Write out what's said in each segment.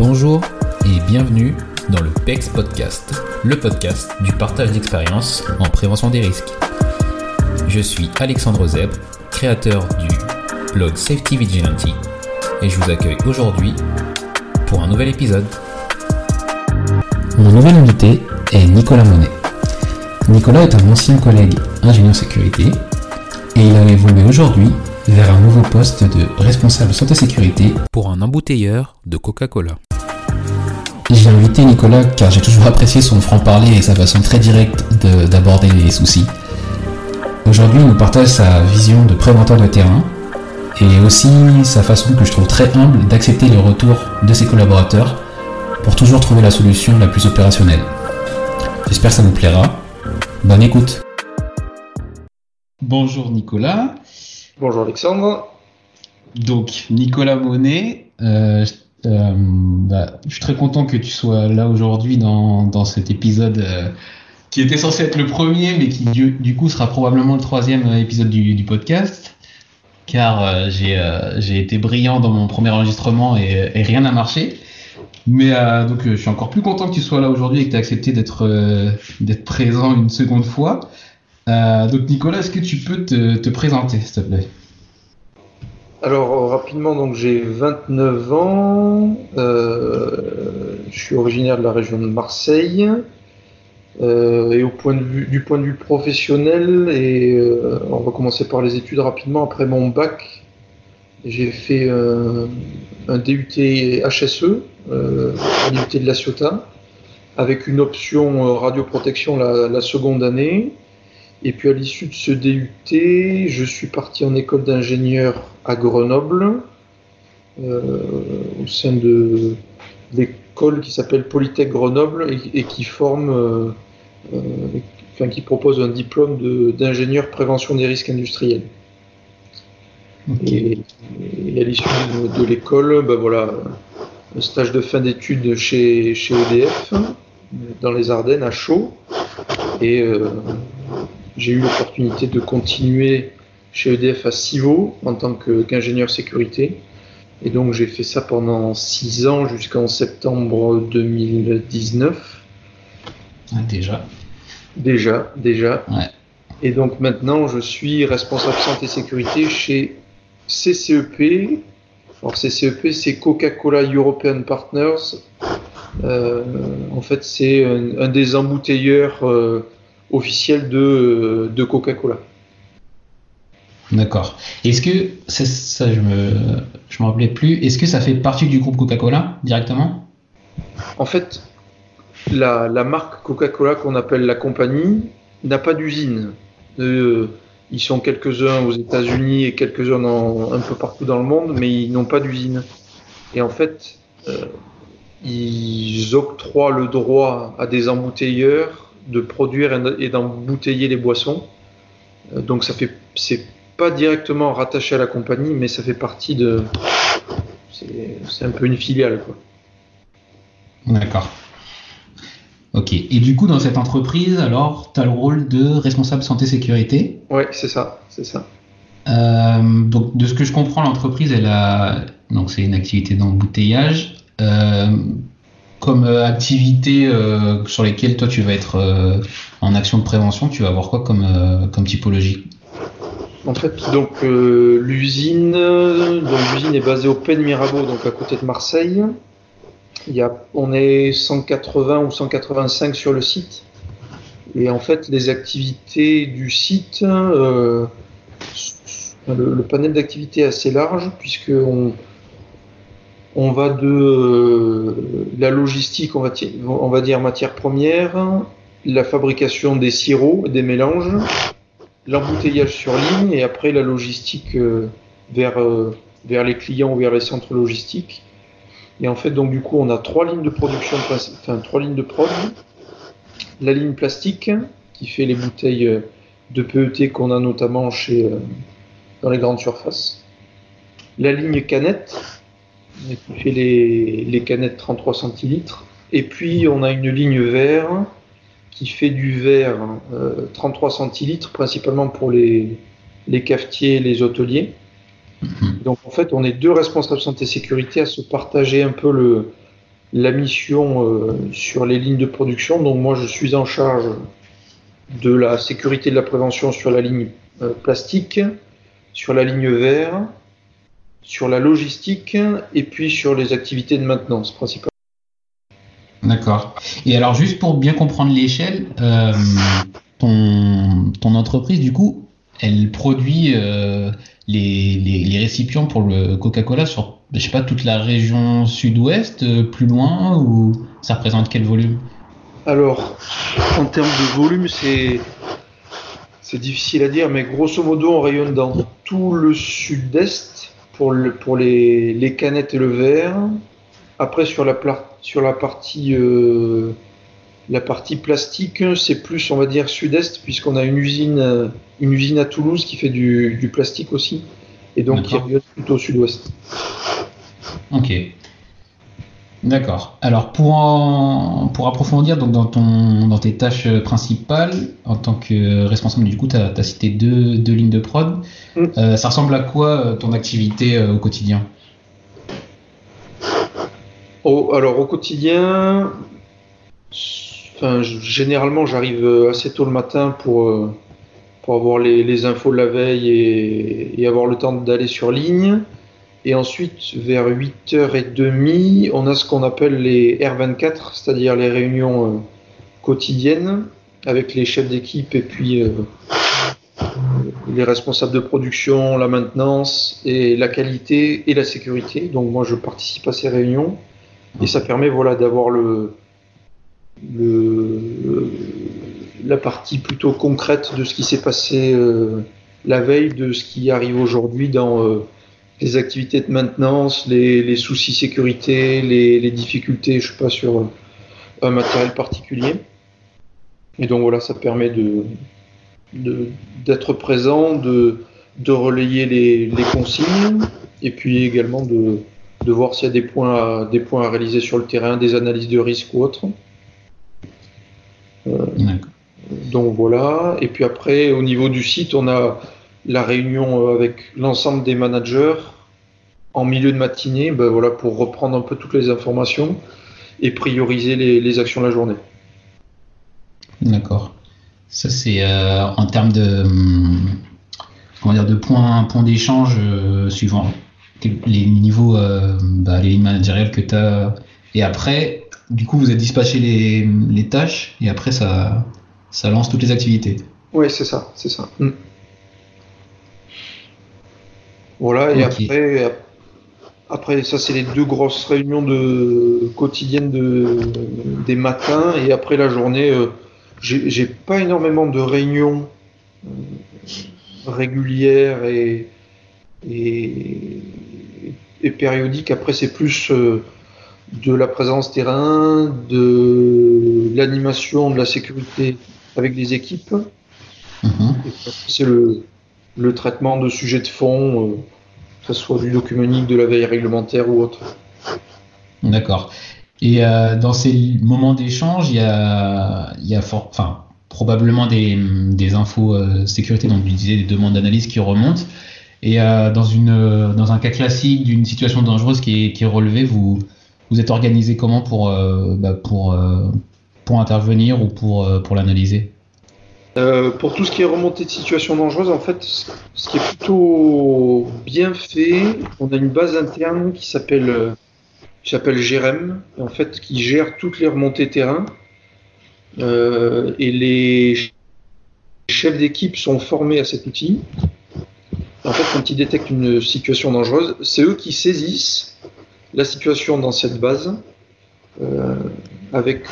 Bonjour et bienvenue dans le PEX Podcast, le podcast du partage d'expérience en prévention des risques. Je suis Alexandre Zeb, créateur du blog Safety Vigilante et je vous accueille aujourd'hui pour un nouvel épisode. Mon nouvel invité est Nicolas Monet. Nicolas est un ancien collègue ingénieur sécurité et il a évolué aujourd'hui vers un nouveau poste de responsable santé sécurité pour un embouteilleur de Coca-Cola. J'ai invité Nicolas car j'ai toujours apprécié son franc-parler et sa façon très directe de- d'aborder les soucis. Aujourd'hui, il nous partage sa vision de préventeur de terrain et aussi sa façon que je trouve très humble d'accepter le retour de ses collaborateurs pour toujours trouver la solution la plus opérationnelle. J'espère que ça vous plaira. Bonne écoute. Bonjour Nicolas. Bonjour Alexandre. Donc, Nicolas Monet, euh, je- euh, bah, je suis très content que tu sois là aujourd'hui dans, dans cet épisode euh, qui était censé être le premier, mais qui du, coup sera probablement le troisième euh, épisode du, podcast. Car euh, j'ai été brillant dans mon premier enregistrement et, rien n'a marché. Mais donc, je suis encore plus content que tu sois là aujourd'hui et que tu aies accepté d'être présent une seconde fois. Donc, Nicolas, est-ce que tu peux te présenter, s'il te plaît? Alors euh, rapidement, donc j'ai 29 ans, euh, je suis originaire de la région de Marseille. Euh, et au point de vue, du point de vue professionnel, et on va commencer par les études rapidement. Après mon bac, j'ai fait un DUT HSE, un DUT de la Ciotat, avec une option radioprotection la seconde année. Et puis à l'issue de ce DUT, je suis parti en école d'ingénieur à Grenoble, euh, au sein de l'école qui s'appelle Polytech Grenoble et, et qui forme, euh, euh, enfin, qui propose un diplôme de- d'ingénieur prévention des risques industriels. Et, et à l'issue de, de l'école, ben voilà, un stage de fin d'études chez, chez EDF, dans les Ardennes, à Chaux. Et j'ai eu l'opportunité de continuer chez EDF à Civaux en tant qu'ingénieur sécurité. Et donc j'ai fait ça pendant six ans jusqu'en septembre 2019. Ah, Déjà. Déjà, déjà. Ouais. Et donc maintenant je suis responsable santé sécurité chez CCEP. Alors CCEP c'est Coca-Cola European Partners. Euh, en fait c'est un, un des embouteilleurs euh, officiels de, de Coca-Cola. D'accord. Est-ce que, ça, ça, je me, je me rappelais plus, est-ce que ça fait partie du groupe Coca-Cola directement? En fait, la, la marque Coca-Cola qu'on appelle la compagnie n'a pas d'usine. Euh, ils sont quelques-uns aux États-Unis et quelques-uns un peu partout dans le monde, mais ils n'ont pas d'usine. Et en fait, euh, ils octroient le droit à des embouteilleurs de produire et d'embouteiller les boissons. Euh, donc ça fait, c'est pas directement rattaché à la compagnie, mais ça fait partie de, c'est c'est un peu une filiale quoi. D'accord. Ok. Et du coup, dans cette entreprise, alors, tu as le rôle de responsable santé-sécurité. Ouais, c'est ça, c'est ça. Euh, donc, de ce que je comprends, l'entreprise, elle a, donc c'est une activité d'embouteillage. Euh, comme euh, activité euh, sur lesquelles toi tu vas être euh, en action de prévention, tu vas avoir quoi comme, typologie? En fait, donc l'usine, donc l'usine est basée au Pen Mirabeau, donc à côté de Marseille. Il y a, on est 180 ou 185 sur le site. Et en fait, les activités du site, le, le panel d'activités est assez large puisque on, On va de euh, la logistique, on va, dire matière première, la fabrication des sirops, des mélanges, l'embouteillage sur ligne et après la logistique euh, vers, euh, vers les clients ou vers les centres logistiques. Et en fait, donc du coup, on a trois lignes de production, enfin trois lignes de prod. La ligne plastique qui fait les bouteilles de PET qu'on a notamment chez dans les grandes surfaces. La ligne canette euh, qui fait les, les canettes 33 centilitres. Et puis on a une ligne verre qui fait du verre euh, 33 centilitres principalement pour les, les cafetiers et les hôteliers. Donc en fait, on est deux responsables santé sécurité à se partager un peu le, la mission euh, sur les lignes de production. Donc moi, je suis en charge de la sécurité de la prévention sur la ligne euh, plastique, sur la ligne verre, sur la logistique et puis sur les activités de maintenance principalement. D'accord. Et alors, juste pour bien comprendre l'échelle, euh, ton, ton entreprise, du coup, elle produit euh, les, les, les récipients pour le Coca-Cola sur, je sais pas, toute la région sud-ouest, euh, plus loin, ou ça représente quel volume? Alors, en termes de volume, c'est c'est difficile à dire, mais grosso modo, on rayonne dans tout le sud-est pour, le, pour les, les canettes et le verre. Après, sur la, pla- sur la partie euh, la partie plastique, c'est plus, on va dire, sud-est, puisqu'on a une usine, euh, une usine à Toulouse qui fait du, du plastique aussi, et donc qui rayonne plutôt sud-ouest. Ok. D'accord. Alors pour en- pour approfondir donc dans ton dans tes tâches principales en tant que responsable du coup tu as, cité deux, deux lignes de prod. Mm. Euh, ça ressemble à quoi euh, ton activité euh, au quotidien? Au- alors au quotidien, enfin, généralement j'arrive euh, assez tôt le matin pour, euh, pour avoir les, les infos de la veille et, et avoir le temps d'aller sur ligne. Et ensuite, vers 8h30, on a ce qu'on appelle les R24, c'est-à-dire les réunions euh, quotidiennes avec les chefs d'équipe et puis euh, les responsables de production, la maintenance et la qualité et la sécurité. Donc moi je participe à ces réunions et ça permet voilà d'avoir la partie plutôt concrète de ce qui s'est passé euh, la veille, de ce qui arrive aujourd'hui dans les activités de maintenance, les, les soucis sécurité, les, les difficultés, je sais pas, sur euh, un matériel particulier. Et donc voilà, ça permet de d'être présent, de, de relayer les, les consignes, et puis également de, de voir s'il y a des points, à, des points à réaliser sur le terrain, des analyses de risque ou autres. D'accord. Donc voilà, et puis après, au niveau du site, on a la réunion euh, avec l'ensemble des managers en milieu de matinée, ben voilà, pour reprendre un peu toutes les informations et prioriser les, les actions de la journée. D'accord. Ça c'est euh, en termes de hum, comment dire de points points d'échange euh, suivant les niveaux euh, bah, les lignes managériales que tu as et après du coup vous êtes dispatché les, les tâches et après ça ça lance toutes les activités. Oui, c'est ça, c'est ça. Mm. Voilà, et après, après, ça, c'est les deux grosses réunions de, quotidiennes de, des matins. Et après la journée, euh, j'ai pas énormément de réunions euh, régulières et, et, et périodiques. Après, c'est plus euh, de la présence terrain, de l'animation, de la sécurité avec les équipes. Mhm. C'est le, le traitement de sujets de fond, euh, que ce soit du document de la veille réglementaire ou autre. D'accord. Et euh, dans ces moments d'échange, il y a, y a probablement des, infos euh, sécurité, donc tu disais des demandes d'analyse qui remontent. Et dans, un cas classique d'une situation dangereuse qui est, relevée, vous, vous êtes organisé comment pour, bah, intervenir ou pour l'analyser? Euh, pour tout ce qui est remontée de situation dangereuse, en fait, ce qui est plutôt bien fait, on a une base interne qui s'appelle euh, qui s'appelle en fait, qui gère toutes les remontées terrain. Euh, et les chefs d'équipe sont formés à cet outil. En fait, quand ils détectent une situation dangereuse, c'est eux qui saisissent la situation dans cette base. Avec,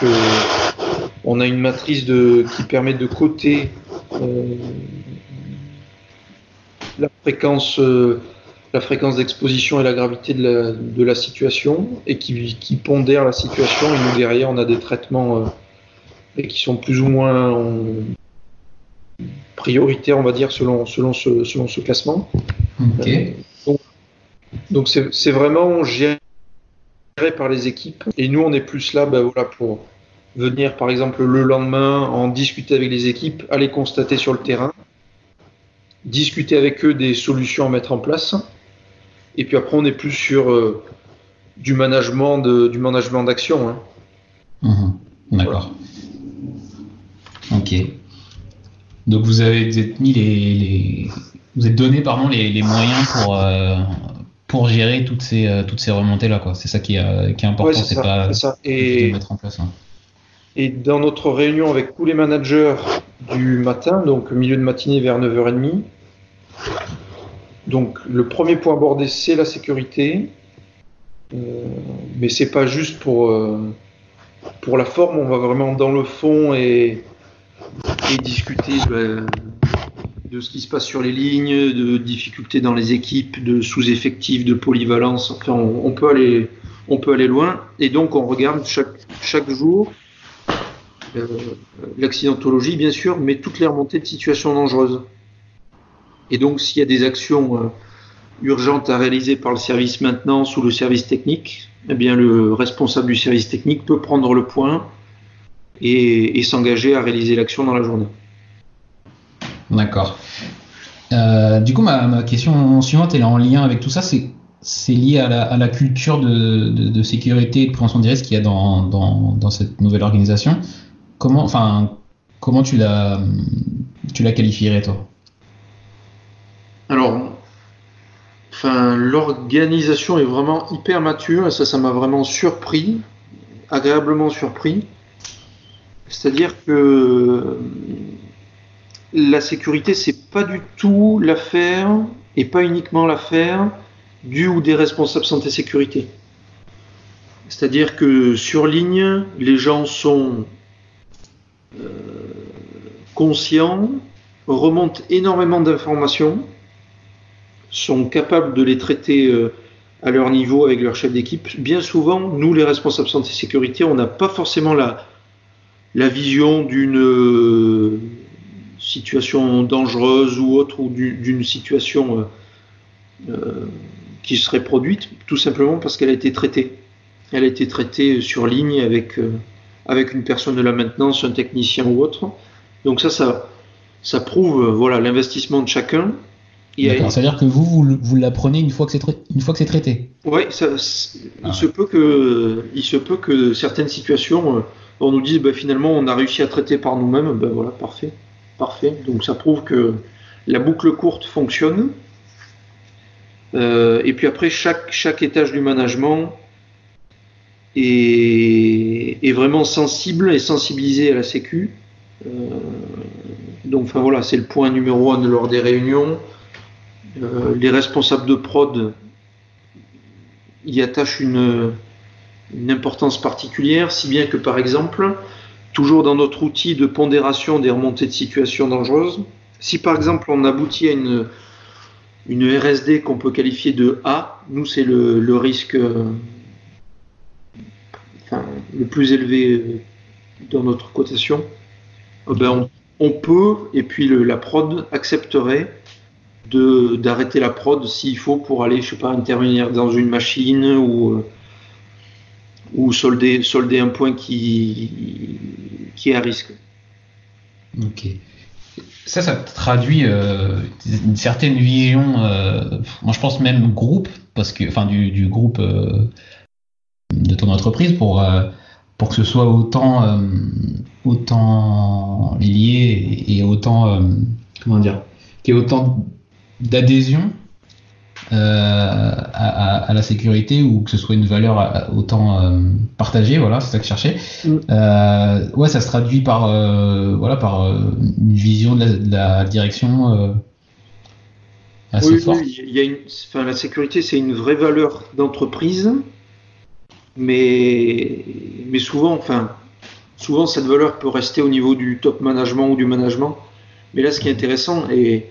on a une matrice de, qui permet de coter euh, la fréquence, la fréquence d'exposition et la gravité de la, de la situation et qui, qui, pondère la situation. Et nous derrière, on a des traitements et qui sont plus ou moins prioritaires, on va dire, selon, selon, ce, selon ce classement. Okay. donc c'est vraiment géré par les équipes. Et nous, on est plus là ben, voilà, pour venir, par exemple, le lendemain, en discuter avec les équipes, aller constater sur le terrain, discuter avec eux des solutions à mettre en place. Et puis après, on est plus sur euh, du management de, du management d'action. Hein. Mmh. D'accord. Ok. Donc vous avez vous êtes mis les, les, vous êtes donné pardon les, les moyens pour euh, pour gérer toutes ces, euh, toutes ces remontées-là. Quoi. C'est ça qui est, qui est important, c'est, pas ça. Et, mettre en place. Hein. Et dans notre réunion avec tous les managers du matin, donc milieu de matinée vers 9h30, donc le premier point abordé, c'est la sécurité. Euh, mais c'est pas juste pour, euh, pour la forme, on va vraiment dans le fond et, discuter ben, de ce qui se passe sur les lignes, de difficultés dans les équipes, de sous-effectifs, de polyvalence. Enfin, on, peut aller, on peut aller loin. Et donc, on regarde chaque, chaque jour l'accidentologie, bien sûr, mais toutes les remontées de situations dangereuses. Et donc, s'il y a des actions euh, urgentes à réaliser par le service maintenance ou le service technique, eh bien, le responsable du service technique peut prendre le point et s'engager à réaliser l'action dans la journée. D'accord. Euh, du coup, ma, question suivante, elle est en lien avec tout ça. C'est c'est lié à la, culture de, de, sécurité et de prévention des risques qu'il y a dans, dans, cette nouvelle organisation. Comment, enfin, comment tu la, tu la qualifierais, toi? Alors, enfin, l'organisation est vraiment hyper mature et ça, ça m'a vraiment surpris, agréablement surpris. C'est-à-dire que la sécurité, c'est pas du tout l'affaire, et pas uniquement l'affaire, du ou des responsables santé sécurité. C'est-à-dire que sur ligne, les gens sont euh, conscients, remontent énormément d'informations, sont capables de les traiter euh, à leur niveau avec leur chef d'équipe. Bien souvent, nous, les responsables santé sécurité, on n'a pas forcément la, la vision d'une situation dangereuse ou autre, ou d'une situation euh, euh, qui serait produite, tout simplement parce qu'elle a été traitée. Elle a été traitée sur ligne avec, euh, avec une personne de la maintenance, un technicien ou autre. Donc ça, ça, ça prouve voilà l'investissement de chacun. C'est-à-dire que vous, vous, vous l'apprenez une fois que c'est traité. Oui, il se peut que il se peut que certaines situations, on nous dise bah, finalement on a réussi à traiter par nous-mêmes. Ben voilà, parfait. Parfait. Donc ça prouve que la boucle courte fonctionne. Euh, et puis après, chaque, chaque étage du management est vraiment sensible et sensibilisé à la Sécu. Euh, donc enfin voilà, c'est le point numéro un lors des réunions. Euh, les responsables de prod y attachent une, importance particulière, si bien que par exemple, toujours dans notre outil de pondération des remontées de situations dangereuses. Si par exemple on aboutit à une, une RSD qu'on peut qualifier de A, nous c'est le, risque euh, le plus élevé euh, dans notre cotation, eh ben on, peut, et puis la prod accepterait d'arrêter la prod s'il faut pour aller, je sais pas, intervenir dans une machine ou euh, ou solder, solder un point qui, qui est à risque. Ok. Ça, ça traduit euh, une certaine vision, moi je pense même groupe, parce que, enfin du, du groupe de ton entreprise pour, pour que ce soit autant, autant lié et, autant, comment dire, qu'il y ait autant d'adhésion euh, à, la sécurité ou que ce soit une valeur euh, autant euh, partagée, voilà, c'est ça que je cherchais. Mm. ouais, ça se traduit par, voilà, par une vision de la, direction assez oui, forte. Oui, il y a une, enfin, la sécurité, c'est une vraie valeur d'entreprise. Mais, mais souvent, enfin, souvent cette valeur peut rester au niveau du top management ou du management. Mais là, ce qui est intéressant, et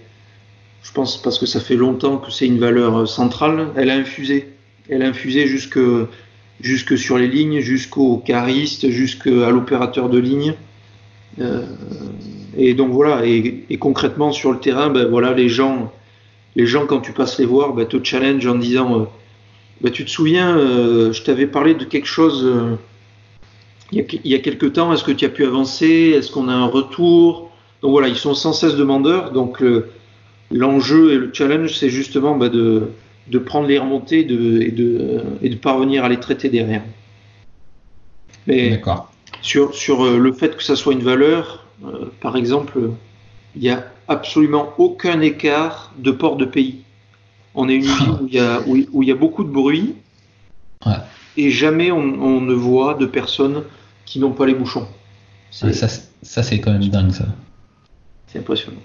je pense parce que ça fait longtemps que c'est une valeur centrale, elle a infusé. Elle a infusé jusque, jusque sur les lignes, jusqu'au cariste, jusqu'à l'opérateur de ligne. Euh, et donc voilà, et, concrètement sur le terrain, ben voilà, les gens, les gens quand tu passes les voir, ben, te challenge en disant, euh, ben, tu te souviens, euh, je t'avais parlé de quelque chose il, y a, il y a quelque temps, est-ce que tu as pu avancer, est-ce qu'on a un retour? Donc voilà, ils sont sans cesse demandeurs, donc l'enjeu et le challenge, c'est justement ben, de, de prendre les remontées de, et, de, et de parvenir à les traiter derrière. D'accord. sur, sur euh, le fait que ça soit une valeur, euh, par exemple, il n'y a absolument aucun écart de port de pays. On est une ville où il y a, où, il y a beaucoup de bruit et jamais on, ne voit de personnes qui n'ont pas les bouchons. ça, ça c'est quand même dingue ça. C'est impressionnant.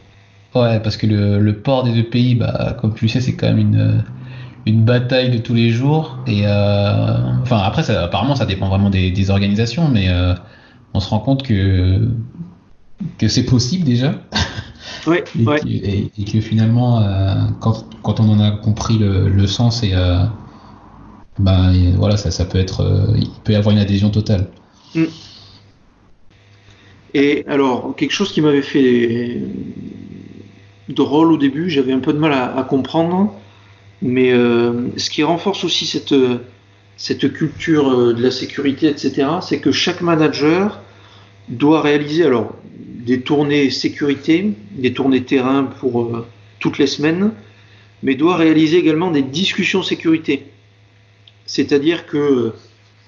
Ouais, parce que le, le, port des deux pays, bah, comme tu le sais, c'est quand même une, une bataille de tous les jours. Et euh, enfin, après, ça, apparemment, ça dépend vraiment des, organisations, mais euh, on se rend compte que que c'est possible déjà. Oui, et, et, que finalement, euh, quand, quand, on en a compris le, le sens et bah, voilà, ça, ça peut être, il peut y avoir une adhésion totale. Mm. Et alors, quelque chose qui m'avait fait drôle au début, j'avais un peu de mal à, à comprendre, mais euh, ce qui renforce aussi cette, cette culture euh, de la sécurité, etc., c'est que chaque manager doit réaliser alors des tournées sécurité, des tournées terrain pour euh, toutes les semaines, mais doit réaliser également des discussions sécurité. C'est-à-dire que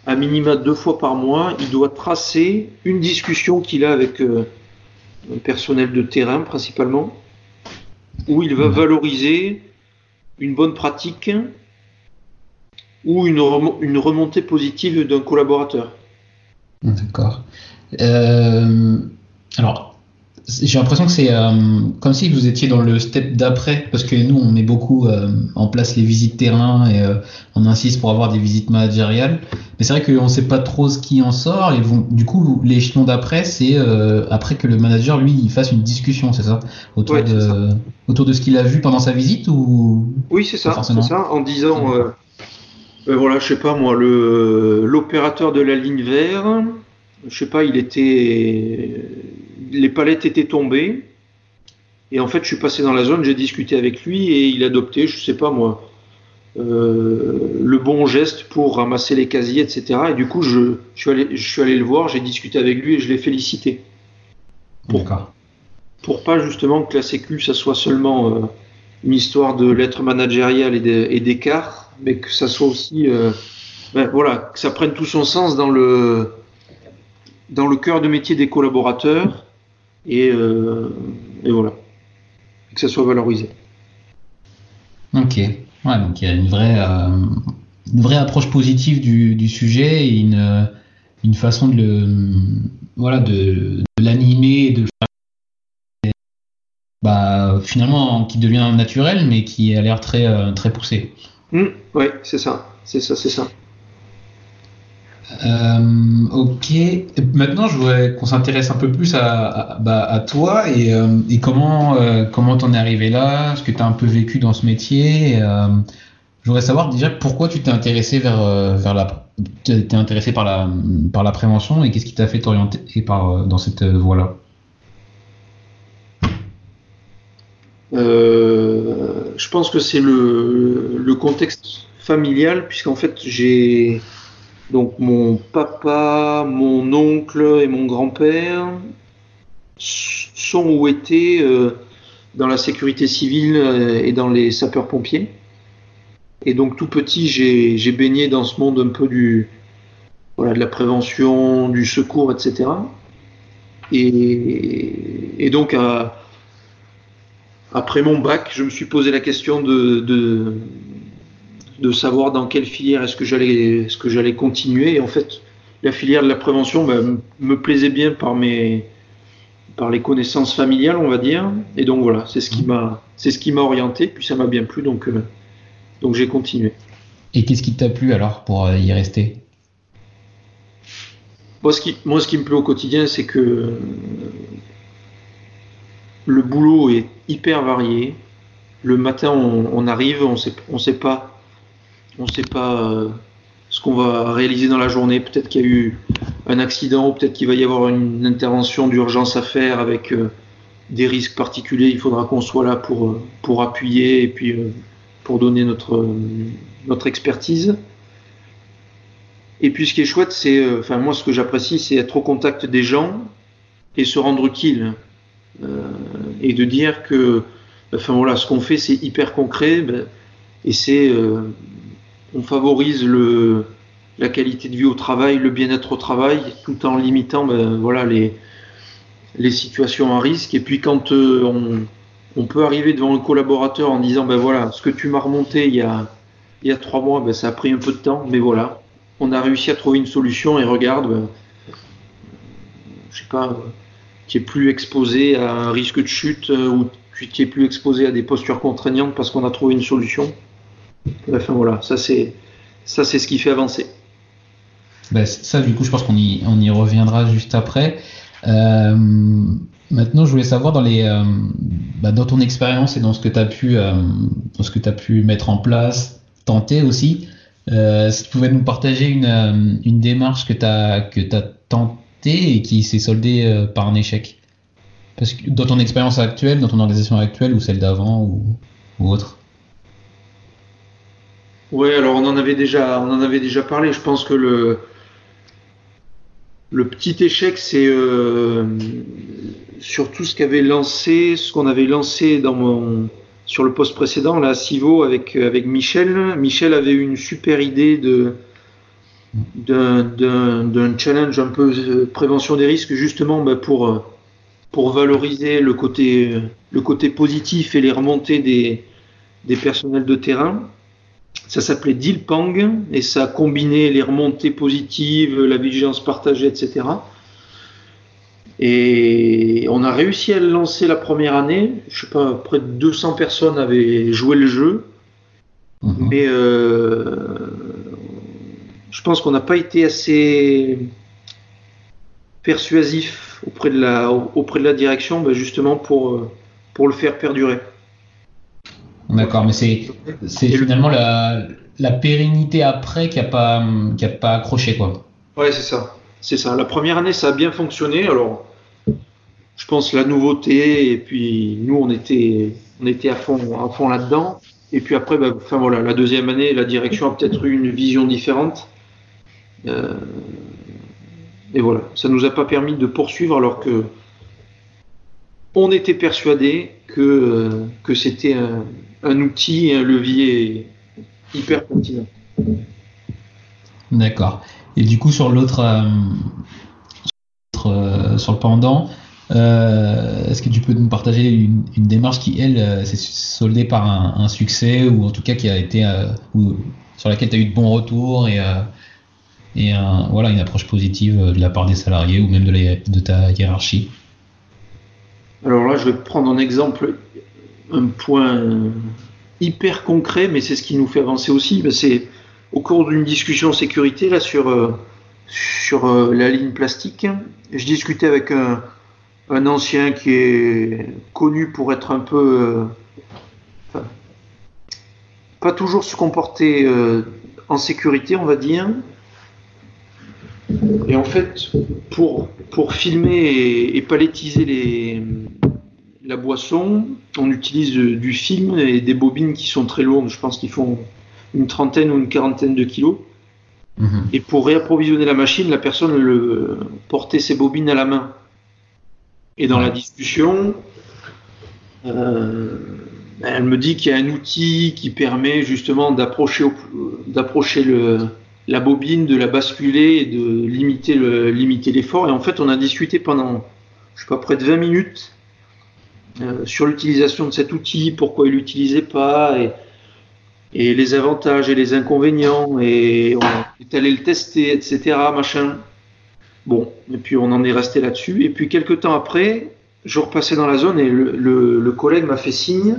à minima deux fois par mois, il doit tracer une discussion qu'il a avec un personnel de terrain principalement, où il va valoriser une bonne pratique ou une, une remontée positive d'un collaborateur. D'accord. Euh, alors, j'ai l'impression que c'est euh, comme si vous étiez dans le step d'après, parce que nous, on met beaucoup euh, en place les visites terrain et euh, on insiste pour avoir des visites managériales. Mais c'est vrai qu'on ne sait pas trop ce qui en sort. Et du coup, l'échelon d'après, c'est après que le manager, lui, il fasse une discussion, c'est ça? Autour, de, autour de ce qu'il a vu pendant sa visite ou? Oui, c'est ça, ça, en disant, voilà, je sais pas moi, l'opérateur de la ligne vert, je sais pas, il était les palettes étaient tombées. Et en fait, je suis passé dans la zone, j'ai discuté avec lui et il a adopté, je sais pas moi, euh, le bon geste pour ramasser les casiers, etc. Et du coup, je, suis, allé, je suis allé le voir, j'ai discuté avec lui et je l'ai félicité. Pour, pour pas justement que la Sécu, ça soit seulement euh, une histoire de lettres managériales et d'écart, mais que ça soit aussi, euh, ben, voilà, que ça prenne tout son sens dans le, dans le cœur de métier des collaborateurs et, euh, et voilà, que ça soit valorisé. Ok, ouais, donc il y a une vraie, euh, une vraie approche positive du, du sujet et une, une façon de le, voilà, de, de l'animer, de le faire bah, finalement qui devient naturel mais qui a l'air très, euh, très poussé. Mmh, oui, c'est ça, c'est ça, c'est ça. Euh, ok. Maintenant, je voudrais qu'on s'intéresse un peu plus à, bah, toi et, euh, et comment euh, comment t'en es arrivé là, ce que tu as un peu vécu dans ce métier. Euh, je voudrais savoir déjà pourquoi tu t'es intéressé vers vers la t'es intéressé par la par la prévention et qu'est-ce qui t'a fait t'orienter par dans cette voie-là? je pense que c'est le, le contexte familial puisqu'en fait j'ai donc mon papa, mon oncle et mon grand-père sont ou étaient euh, dans la sécurité civile euh, et dans les sapeurs-pompiers. Et donc tout petit, j'ai baigné dans ce monde un peu du, voilà, de la prévention, du secours, etc. Et, donc après mon bac, je me suis posé la question de, de savoir dans quelle filière est-ce que j'allais ce que j'allais continuer. Et en fait, la filière de la prévention ben, me plaisait bien par mes par les connaissances familiales, on va dire. Et donc voilà, c'est ce qui m'a c'est ce qui m'a orienté. Puis ça m'a bien plu, donc euh, donc j'ai continué. Et qu'est-ce qui t'a plu alors pour euh, y rester? Moi ce, qui, moi, ce qui me plaît au quotidien, c'est que le boulot est hyper varié. Le matin, on, arrive, on sait, on sait pas, on sait pas euh, ce qu'on va réaliser dans la journée. Peut-être qu'il y a eu un accident, ou peut-être qu'il va y avoir une intervention d'urgence à faire avec euh, des risques particuliers. Il faudra qu'on soit là pour, euh, pour appuyer et puis pour donner notre, notre expertise. Et puis ce qui est chouette, c'est, enfin moi ce que j'apprécie, c'est être au contact des gens et se rendre utile. Et de dire que enfin voilà, ce qu'on fait c'est hyper concret ben, et c'est on favorise la qualité de vie au travail, le bien-être au travail, tout en limitant ben, les, situations à risque. Et puis quand euh, on, peut arriver devant un collaborateur en disant ben voilà, ce que tu m'as remonté il y a, trois mois, ben, ça a pris un peu de temps, mais voilà, on a réussi à trouver une solution et regarde, ben, je tu es plus exposé à un risque de chute euh, ou tu es plus exposé à des postures contraignantes parce qu'on a trouvé une solution. Enfin voilà, ça c'est ça c'est ce qui fait avancer. Ben, ça du coup je pense qu'on y, on y reviendra juste après. Euh, maintenant je voulais savoir dans les euh, bah, dans ton expérience et dans ce que tu as pu dans ce que as pu mettre en place, tenter aussi, si tu pouvais nous partager une, une démarche que tu as que tu as tenté et qui s'est soldé euh, par un échec? Parce que dans ton expérience actuelle, dans ton organisation actuelle ou celle d'avant ou, autre Oui, alors on en avait déjà, on en avait déjà parlé. Je pense que le petit échec, c'est euh, surtout ce qu'avait lancé, ce qu'on avait lancé dans mon sur le poste précédent, là, Sivo avec avec Michel. Michel avait une super idée de d'un challenge un peu euh, prévention des risques justement bah, pour, euh, pour valoriser le côté, le côté positif et les remontées des, des personnels de terrain. Ça s'appelait Dilpang et ça combinait les remontées positives, la vigilance partagée, etc. Et on a réussi à le lancer la première année. Je sais pas, près de 200 personnes avaient joué le jeu. Mhm. Mais euh, je pense qu'on n'a pas été assez persuasif auprès de la, auprès de la direction, ben, justement pour, euh, pour le faire perdurer. D'accord, mais c'est, finalement la, la, pérennité après qui n'a pas, qui a pas accroché. Quoi. Ouais, c'est ça. C'est ça. La première année, ça a bien fonctionné. Alors, je pense la nouveauté, et puis nous, on était, on était à fond, à fond là-dedans. Et puis après, ben, enfin, voilà, la deuxième année, la direction a peut-être eu une vision différente. Euh, et voilà, ça nous a pas permis de poursuivre alors que on était persuadé que, euh, que c'était un, outil et un levier hyper pertinent. D'accord. Et du coup, sur l'autre, euh, sur le pendant, est-ce que tu peux nous partager une, démarche qui, elle, s'est soldée par un, succès ou en tout cas qui a été ou, sur laquelle tu as eu de bons retours et, et voilà, une approche positive euh, de la part des salariés ou même de, de ta hiérarchie? Alors là, je vais prendre un exemple, un point hyper concret, mais c'est ce qui nous fait avancer aussi. Ben, c'est au cours d'une discussion sécurité là sur, euh, euh, la ligne plastique. Je discutais avec un, ancien qui est connu pour être un peu. pas toujours se comporter en sécurité, on va dire. Et en fait, pour, pour filmer et, palettiser les, la boisson, on utilise du film et des bobines qui sont très lourdes. Je pense qu'ils font une trentaine ou une quarantaine de kilos. Mhm. Et pour réapprovisionner la machine, la personne le, portait ses bobines à la main. Et dans la discussion, euh, elle me dit qu'il y a un outil qui permet justement d'approcher le, la bobine, de la basculer et de limiter le limiter l'effort. Et en fait, on a discuté pendant, je sais pas, près de 20 minutes euh, sur l'utilisation de cet outil, pourquoi il l'utilisait pas, et, les avantages et les inconvénients, et on est allé le tester, etc. Machin. Bon, et puis on en est resté là-dessus. Et puis quelques temps après, je repassais dans la zone et le, collègue m'a fait signe.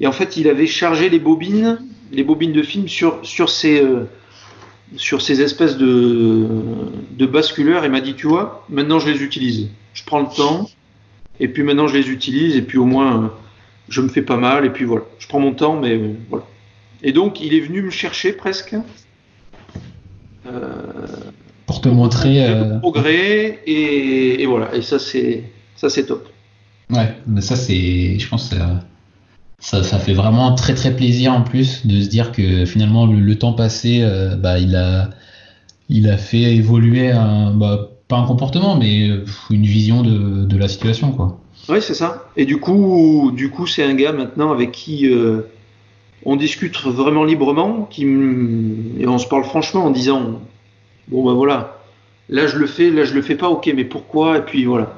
Et en fait, il avait chargé les bobines, les bobines de film sur, ses, euh, sur ces espèces de, de basculeurs et m'a dit, tu vois, maintenant je les utilise. Je prends le temps, et puis maintenant je les utilise, et puis au moins euh, je me fais pas mal, et puis voilà. Je prends mon temps, mais euh, voilà. Et donc il est venu me chercher presque. Euh, pour te montrer le progrès et, et, voilà et ça c'est ça c'est top ouais mais ça c'est je pense ça, ça, fait vraiment très très plaisir en plus de se dire que finalement le, temps passé bah, il a il a fait évoluer un bah, pas un comportement, mais une vision de, de la situation, quoi. Oui, c'est ça. Et du coup, du coup, c'est un gars maintenant avec qui euh, on discute vraiment librement, qui et on se parle franchement en disant bon ben voilà, là je le fais, là je le fais pas, ok, mais pourquoi? Et puis voilà,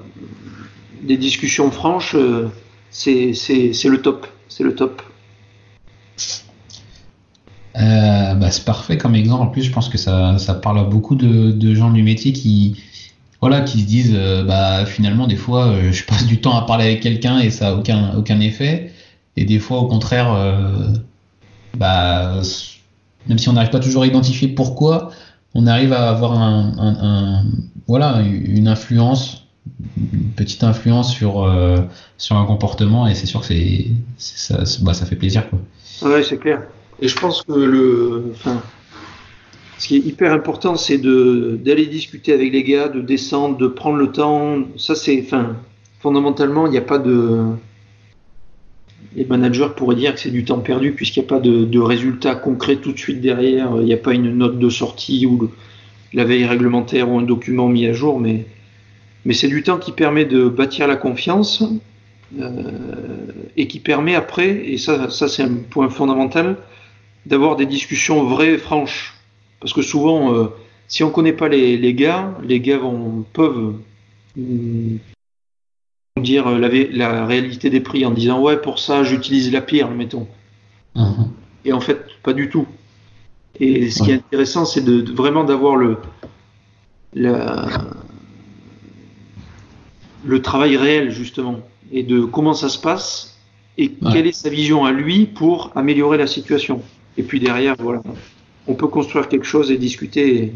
des discussions franches, euh, c'est le top, c'est le top. Euh, bah, c'est parfait comme exemple. En plus, je pense que ça, ça parle à beaucoup de, de gens du métier qui, voilà, qui se disent, euh, bah finalement des fois, euh, je passe du temps à parler avec quelqu'un et ça a aucun aucun effet, et des fois au contraire, euh, bah même si on n'arrive pas toujours à identifier pourquoi, on arrive à avoir un, voilà une influence, une petite influence sur sur un comportement, et c'est sûr que c'est ça, bah, ça fait plaisir quoi. Ouais, c'est clair. Et je pense que le, ce qui est hyper important, c'est d'aller discuter avec les gars, de descendre, de prendre le temps. Ça, c'est, enfin, fondamentalement, il n'y a pas de. Les managers pourraient dire que c'est du temps perdu puisqu'il n'y a pas de, de résultats concrets tout de suite derrière. Il n'y a pas une note de sortie ou la veille réglementaire ou un document mis à jour, mais, mais c'est du temps qui permet de bâtir la confiance euh, et qui permet après, et ça, ça c'est un point fondamental, d'avoir des discussions vraies et franches. Parce que souvent, euh, si on ne connaît pas les, les, gars, les gars vont, peuvent mm, dire la, la, réalité des prix en disant ouais pour ça j'utilise la pire, mettons. Mhm. Et en fait pas du tout. Et ce qui est intéressant c'est de, vraiment d'avoir le le travail réel justement et de comment ça se passe et quelle est sa vision à lui pour améliorer la situation. Et puis derrière voilà on peut construire quelque chose et discuter.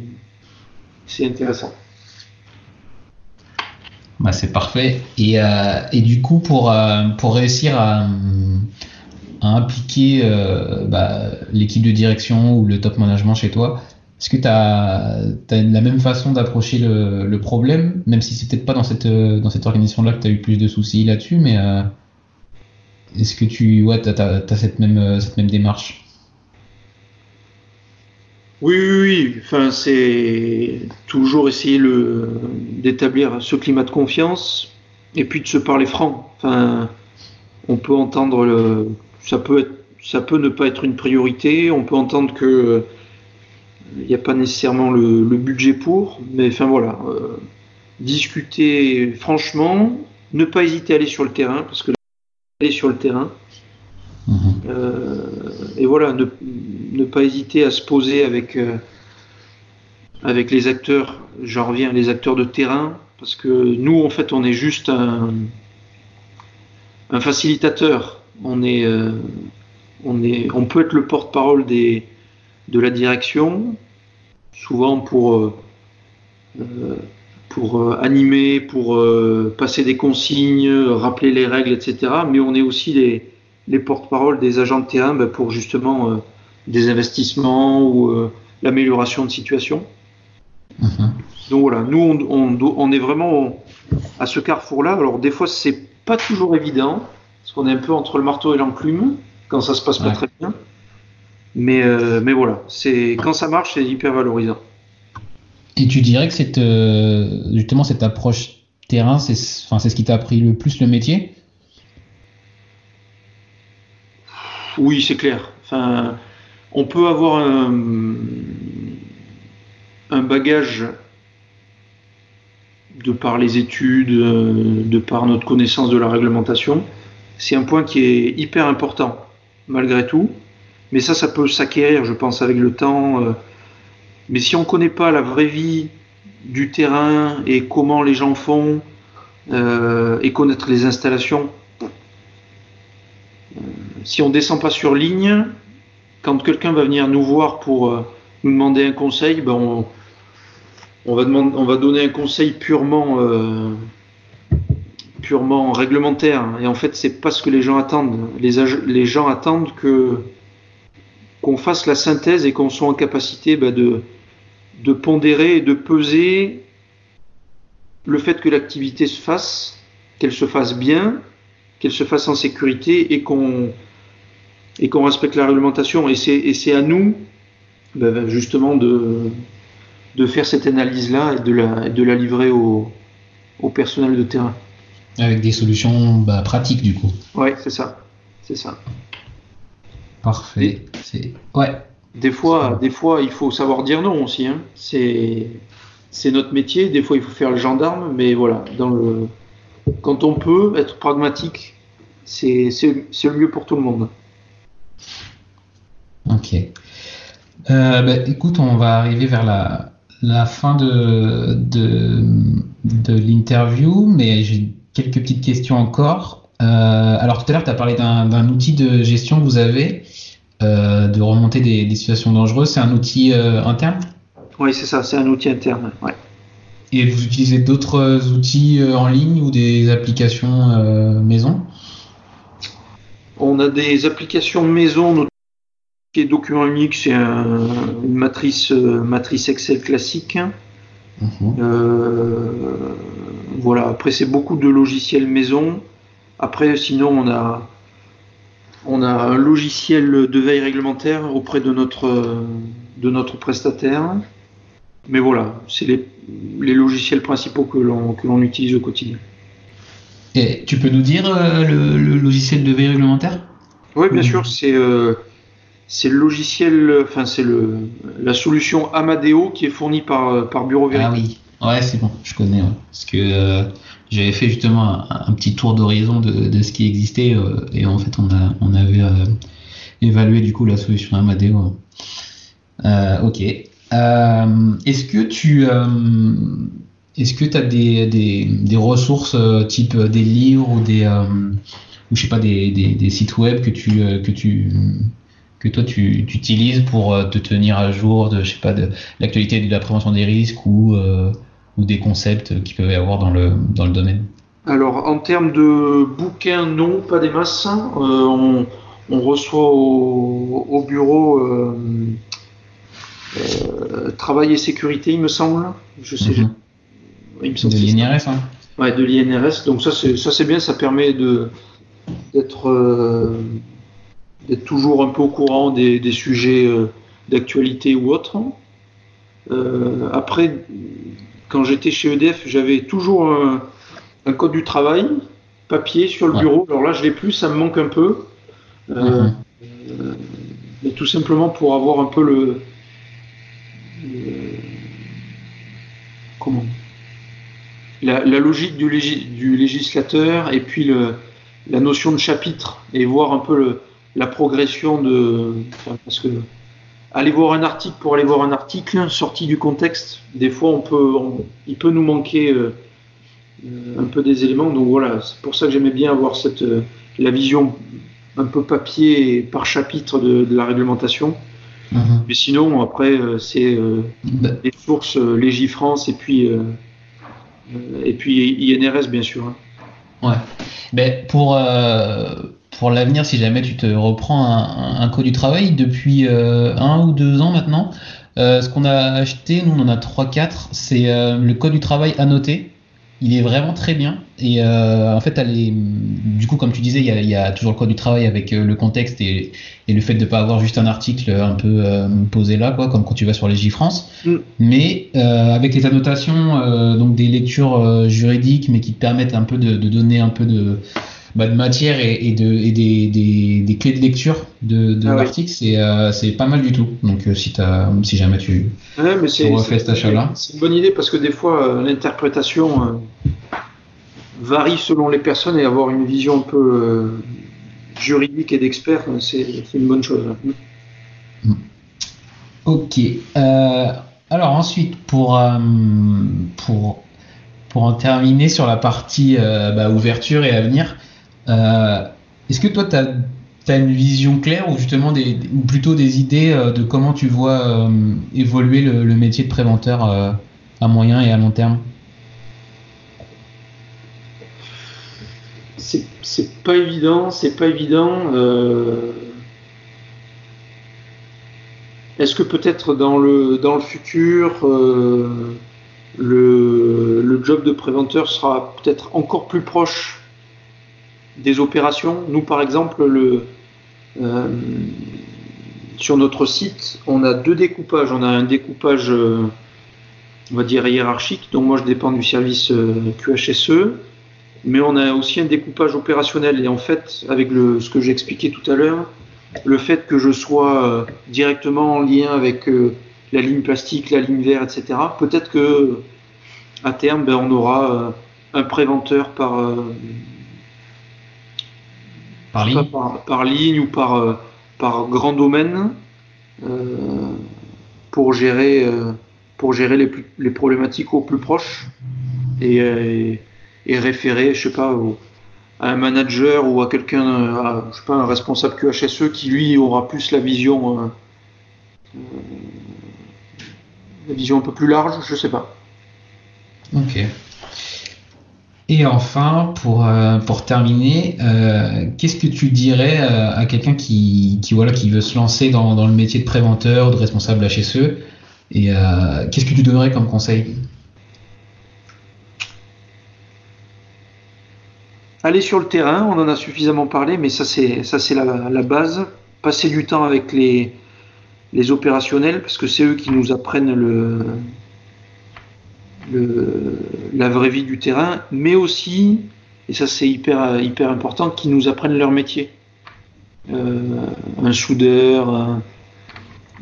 C'est intéressant. Bah, c'est parfait. Et, euh, du coup, pour, euh, pour réussir à, impliquer euh, bah, l'équipe de direction ou le top management chez toi, est-ce que tu as, la même façon d'approcher le, problème, même si c'est peut-être pas dans cette, dans cette organisation-là que tu as eu plus de soucis là-dessus, mais est-ce que tu ouais, as, cette, même, cette même démarche? Oui, oui, oui. Enfin, c'est toujours essayer le, d'établir ce climat de confiance et puis de se parler franc. Enfin, on peut entendre le, ça peut être, ça peut ne pas être une priorité. On peut entendre que il n'y a pas nécessairement le, budget pour, mais enfin voilà, euh, discuter franchement, ne pas hésiter à aller sur le terrain parce que aller sur le terrain, Mhm. Euh, et voilà, ne, ne, pas hésiter à se poser avec, euh, avec les acteurs, j'en reviens, les acteurs de terrain, parce que nous, en fait, on est juste un, facilitateur. Euh, on, peut être le porte-parole de la direction, souvent pour, pour animer, pour passer des consignes, rappeler les règles, etc. Mais on est aussi les, les porte-parole des agents de terrain ben, pour justement euh, des investissements ou euh, l'amélioration de situation. Mhm. Donc voilà, nous on, on, est vraiment à ce carrefour-là. Alors des fois c'est pas toujours évident parce qu'on est un peu entre le marteau et l'enclume quand ça se passe pas très bien. Mais, euh, mais voilà, c'est quand ça marche, c'est hyper valorisant. Et tu dirais que cette, justement cette approche terrain, c'est enfin, ce qui t'a appris le plus le métier? Oui, c'est clair. Enfin, on peut avoir un, bagage de par les études, de par notre connaissance de la réglementation. C'est un point qui est hyper important, malgré tout. Mais ça, ça peut s'acquérir, je pense, avec le temps. Euh. Mais si on ne connaît pas la vraie vie du terrain et comment les gens font, euh, et connaître les installations, si on descend pas sur ligne, quand quelqu'un va venir nous voir pour, euh, nous demander un conseil, ben on, va donner un conseil purement, euh, purement réglementaire. Et en fait, c'est pas ce que les gens attendent. Les gens attendent que qu'on fasse la synthèse et qu'on soit en capacité ben, de, de pondérer et de peser le fait que l'activité se fasse, qu'elle se fasse bien, qu'elle se fasse en sécurité et qu'on et qu'on respecte la réglementation. Et c'est à nous ben, justement de de faire cette analyse-là et de la, de la livrer au, au personnel de terrain. Avec des solutions bah, pratiques du coup. Ouais, c'est ça. C'est ça. Parfait. C'est ouais. Des fois, des fois, il faut savoir dire non aussi. Hein. C'est, c'est notre métier. Des fois, il faut faire le gendarme, mais voilà, dans le, quand on peut être pragmatique, c'est le mieux pour tout le monde. Ok. Euh, bah, écoute, on va arriver vers la, la fin de, de, de l'interview, mais j'ai quelques petites questions encore. Euh, alors tout à l'heure, tu as parlé d'un outil de gestion que vous avez, euh, de remonter des, des situations dangereuses. C'est un outil interne? Oui, c'est ça. C'est un outil interne. Ouais. Et vous utilisez d'autres outils en ligne ou des applications maison? On a des applications maison, notamment qui document unique, c'est un- une matrice, euh, matrice Excel classique. Mhm. Euh, voilà, après c'est beaucoup de logiciels maison. Après, sinon, on a, on a un logiciel de veille réglementaire auprès de notre, de notre prestataire. Mais voilà, c'est les, les logiciels principaux que l'on utilise au quotidien. Et tu peux nous dire euh, le, le logiciel de veille réglementaire? Oui, bien sûr, c'est euh, c'est le logiciel, enfin c'est la solution Amadeo qui est fournie par par Bureau Ah Veritas. oui, ouais, c'est bon, je connais. ouais. Parce que euh, j'avais fait justement un, un petit tour d'horizon de, de ce qui existait euh, et en fait on a on avait euh, évalué du coup la solution Amadeo. Euh, ok. Euh, est-ce que tu euh, est-ce que tu as des, des, des ressources euh, type euh, des livres ou des euh, ou je sais pas des, sites web que tu que tu que toi tu, tu utilises pour te tenir à jour de je sais pas de l'actualité de la prévention des risques ou ou des concepts qui peuvent y avoir dans le dans le domaine? Alors, en termes de bouquins, non, pas des masses. Euh, on, on reçoit au, au bureau euh, euh, travail et sécurité, il me semble. Je sais. Mhm. Il me semble De l'INRS, hein. Ouais, de l'INRS. Donc ça, c'est ça, c'est bien. Ça permet de d'être euh, d'être toujours un peu au courant des, des sujets euh, d'actualité ou autres. Euh, après, quand j'étais chez EDF, j'avais toujours un, un code du travail papier sur le Ouais. bureau. Alors là, je l'ai plus, ça me manque un peu. Mhm. mais tout simplement pour avoir un peu le, le- comment la, la logique du, légi- du législateur et puis le, la notion de chapitre et voir un peu le, la progression de enfin, parce que aller voir un article pour aller voir un article sorti du contexte des fois on peut on- il peut nous manquer euh, euh, un peu des éléments. Donc voilà c'est pour ça que j'aimais bien avoir cette euh, la vision un peu papier et par chapitre de, de la réglementation. Mhm. mais sinon après c'est euh, Bah, les sources Légifrance et puis et puis INRS bien sûr hein. Ouais. Pour, euh, pour l'avenir, si jamais tu te reprends un, code du travail depuis euh, un ou deux ans maintenant, euh, ce qu'on a acheté, nous on en a 3-4, c'est euh, le code du travail annoté. Il est vraiment très bien. Et euh, en fait, elle est- du coup, comme tu disais, il y a, il y a toujours le code du travail avec euh, le contexte et, et le fait de ne pas avoir juste un article un peu euh, posé là, quoi, comme quand tu vas sur les Gifrance. Mm. Mais euh, avec les annotations, euh, donc des lectures euh, juridiques, mais qui te permettent un peu de, de donner un peu de, bah, de matière et, et de, et des, des, des clés de lecture de, de Ah l'article, c'est euh, c'est pas mal du tout. Donc euh, si, jamais tu, Ouais, mais c'est On refait cet achat-là. c'est une bonne idée parce que des fois euh, l'interprétation varie selon les personnes et avoir une vision un peu juridique et d'expert c'est une bonne chose hein. Ok. Euh, alors ensuite, pour, euh, pour, pour en terminer sur la partie euh, bah, ouverture et avenir, est-ce que toi, tu as une vision claire ou justement des, ou plutôt des idées euh, de comment tu vois euh, évoluer le, métier de préventeur euh, à moyen et à long terme? C'est pas évident, c'est pas évident. euh, Est-ce que peut-être dans le, dans le futur, euh, le, le job de préventeur sera peut-être encore plus proche des opérations Nous, par exemple, le, euh, sur notre site, on a deux découpages. On a un découpage, euh, on va dire, hiérarchique. Donc moi, je dépends du service euh, QHSE. Mais on a aussi un découpage opérationnel. Et en fait, avec le, ce que j'ai expliqué tout à l'heure, le fait que je sois directement en lien avec la ligne plastique, la ligne vert, etc., peut-être que à terme, ben, on aura un préventeur par, Par ligne pas, par, par ligne ou par, euh, par grand domaine euh, pour gérer, euh, pour gérer les, plus- les problématiques au plus proche et, et référer, je sais pas, au- à un manager ou à quelqu'un, à, je sais pas, un responsable QHSE qui lui aura plus la vision, euh, la vision un peu plus large, je sais pas. Ok. Et enfin, pour, euh, pour terminer, euh, qu'est-ce que tu dirais euh, à quelqu'un qui, qui, voilà, qui veut se lancer dans, dans le métier de préventeur ou de responsable HSE Et qu'est-ce que tu donnerais comme conseil? Aller sur le terrain, on en a suffisamment parlé, mais ça c'est ça c'est la, la base. Passer du temps avec les, les opérationnels, parce que c'est eux qui nous apprennent le, la vraie vie du terrain, mais aussi, et ça c'est hyper, hyper important, qui nous apprennent leur métier. Euh, un soudeur, un-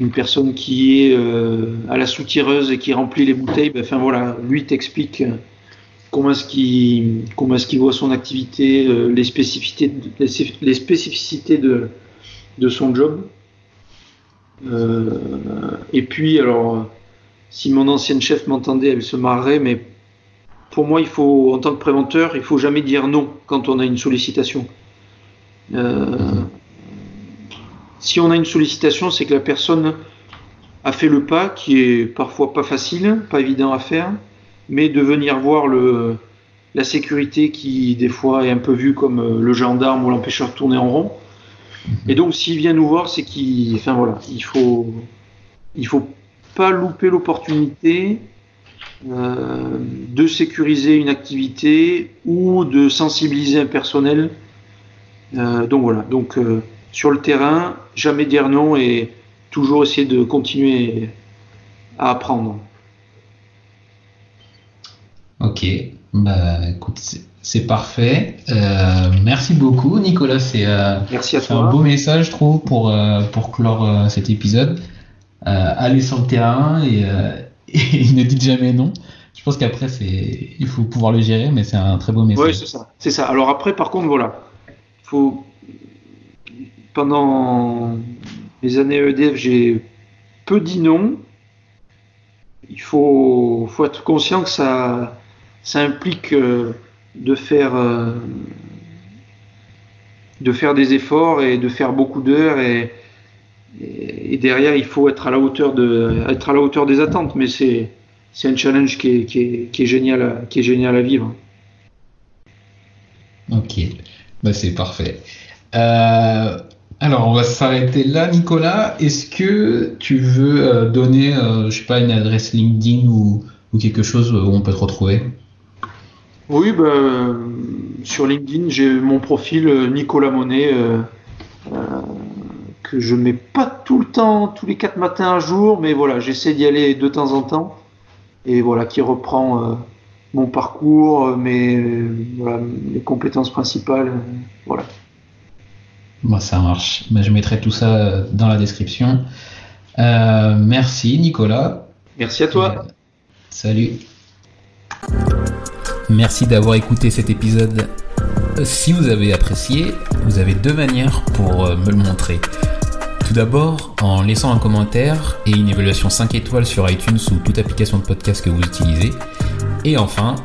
une personne qui est euh, à la soutireuse et qui remplit les bouteilles, ben, voilà, lui t'explique euh, comment est-ce qu'il comment est-ce qu'il voit son activité, les spécificités, de- les spé- les spécificités de, de son job. Et puis, alors, si mon ancienne chef m'entendait, elle se marrerait, mais pour moi, il faut, en tant que préventeur, il faut jamais dire non quand on a une sollicitation. Euh, si on a une sollicitation, c'est que la personne a fait le pas, qui est parfois pas facile, pas évident à faire, mais de venir voir le, la sécurité qui, des fois, est un peu vue comme euh, le gendarme ou l'empêcheur de tourner en rond. Et donc, s'il vient nous voir, c'est qu'il, enfin voilà, il faut, il faut pas louper l'opportunité euh, de sécuriser une activité ou de sensibiliser un personnel. Euh, donc voilà, donc euh, sur le terrain, jamais dire non et toujours essayer de continuer à apprendre. Ok, bah écoute, c'est- parfait. Merci beaucoup, Nicolas. C'est un beau message, je trouve, pour, pour clore cet épisode. Euh, allez sur le terrain et, euh, ne dites jamais non. Je pense qu'après, il faut pouvoir le gérer, mais c'est un très beau message. Oui, c'est ça. Ça. Alors après, par contre, voilà, faut pendant les années EDF, j'ai peu dit non. Il faut, faut être conscient que ça, ça implique euh, de faire, de faire des efforts et de faire beaucoup d'heures et, et, et derrière, il faut être à la hauteur de, être à la hauteur des attentes. Mais c'est, c'est un challenge qui est, qui est, qui est génial, à, qui est génial à vivre. Ok, bah c'est parfait. Euh, alors, on va s'arrêter là, Nicolas. Est-ce que tu veux euh, donner, euh, je sais pas, une adresse LinkedIn ou, ou quelque chose où on peut te retrouver? Oui, bah, sur LinkedIn, j'ai mon profil Nicolas Monet euh, euh, que je mets pas tout le temps, tous les quatre matins à jour, mais voilà, j'essaie d'y aller de temps en temps et voilà, qui reprend euh, mon parcours, euh, mes, voilà, mes compétences principales, euh, voilà. Bon, ça marche. Bah, je mettrai tout ça dans la description. Euh, merci, Nicolas. Merci à toi. Salut. Merci d'avoir écouté cet épisode. Si vous avez apprécié, vous avez deux manières pour me le montrer. Tout d'abord, en laissant un commentaire et une évaluation 5 étoiles sur iTunes ou toute application de podcast que vous utilisez. Et enfin,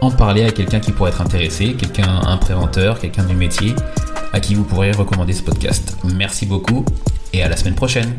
en parler à quelqu'un qui pourrait être intéressé, quelqu'un, un préventeur, quelqu'un du métier, à qui vous pourrez recommander ce podcast. Merci beaucoup et à la semaine prochaine.